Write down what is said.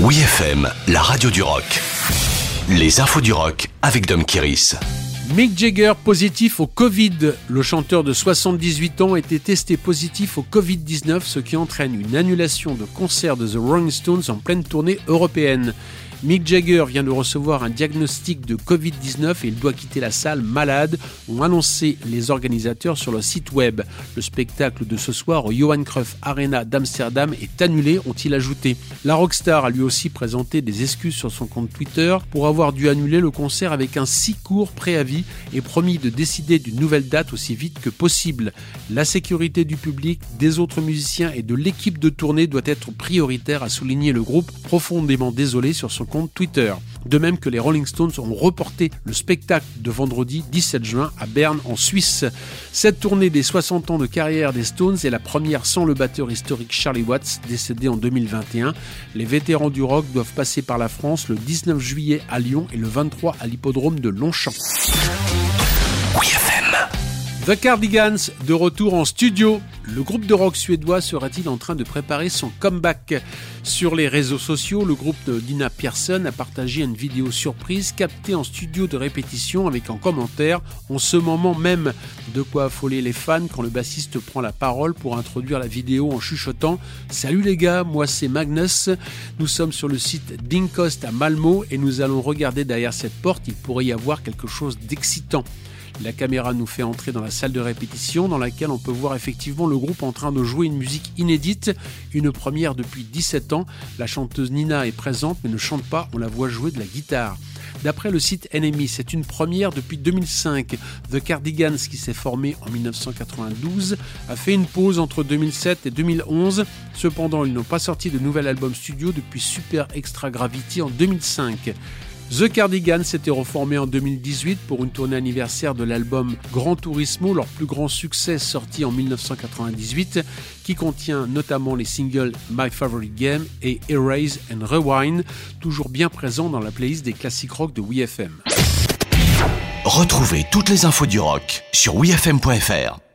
Oui FM, la radio du rock. Les infos du rock avec Dom Kiris. Mick Jagger positif au Covid. Le chanteur de 78 ans était testé positif au Covid-19, ce qui entraîne une annulation de concert de The Rolling Stones en pleine tournée européenne. Mick Jagger vient de recevoir un diagnostic de Covid-19 et il doit quitter la salle malade, ont annoncé les organisateurs sur leur site web. Le spectacle de ce soir au Johan Cruyff Arena d'Amsterdam est annulé, ont-ils ajouté. La rockstar a lui aussi présenté des excuses sur son compte Twitter pour avoir dû annuler le concert avec un si court préavis et promis de décider d'une nouvelle date aussi vite que possible. La sécurité du public, des autres musiciens et de l'équipe de tournée doit être prioritaire, a souligné le groupe, profondément désolé sur son compte Twitter. De même que les Rolling Stones ont reporté le spectacle de vendredi 17 juin à Berne en Suisse. Cette tournée des 60 ans de carrière des Stones est la première sans le batteur historique Charlie Watts, décédé en 2021. Les vétérans du rock doivent passer par la France le 19 juillet à Lyon et le 23 à l'hippodrome de Longchamp. The Cardigans, de retour en studio. Le groupe de rock suédois serait-il en train de préparer son comeback Sur les réseaux sociaux, le groupe de Dina Pearson a partagé une vidéo surprise captée en studio de répétition avec en commentaire en ce moment même de quoi affoler les fans quand le bassiste prend la parole pour introduire la vidéo en chuchotant Salut les gars, moi c'est Magnus. Nous sommes sur le site Dinkost à Malmo et nous allons regarder derrière cette porte, il pourrait y avoir quelque chose d'excitant. La caméra nous fait entrer dans la salle de répétition dans laquelle on peut voir effectivement le groupe en train de jouer une musique inédite, une première depuis 17 ans. La chanteuse Nina est présente mais ne chante pas, on la voit jouer de la guitare. D'après le site Enemy, c'est une première depuis 2005. The Cardigans, qui s'est formé en 1992, a fait une pause entre 2007 et 2011. Cependant, ils n'ont pas sorti de nouvel album studio depuis Super Extra Gravity en 2005. The Cardigans s'était reformé en 2018 pour une tournée anniversaire de l'album Grand Turismo, leur plus grand succès sorti en 1998, qui contient notamment les singles My Favorite Game et Erase and Rewind, toujours bien présents dans la playlist des classiques rock de WeFM. Retrouvez toutes les infos du rock sur wefm.fr.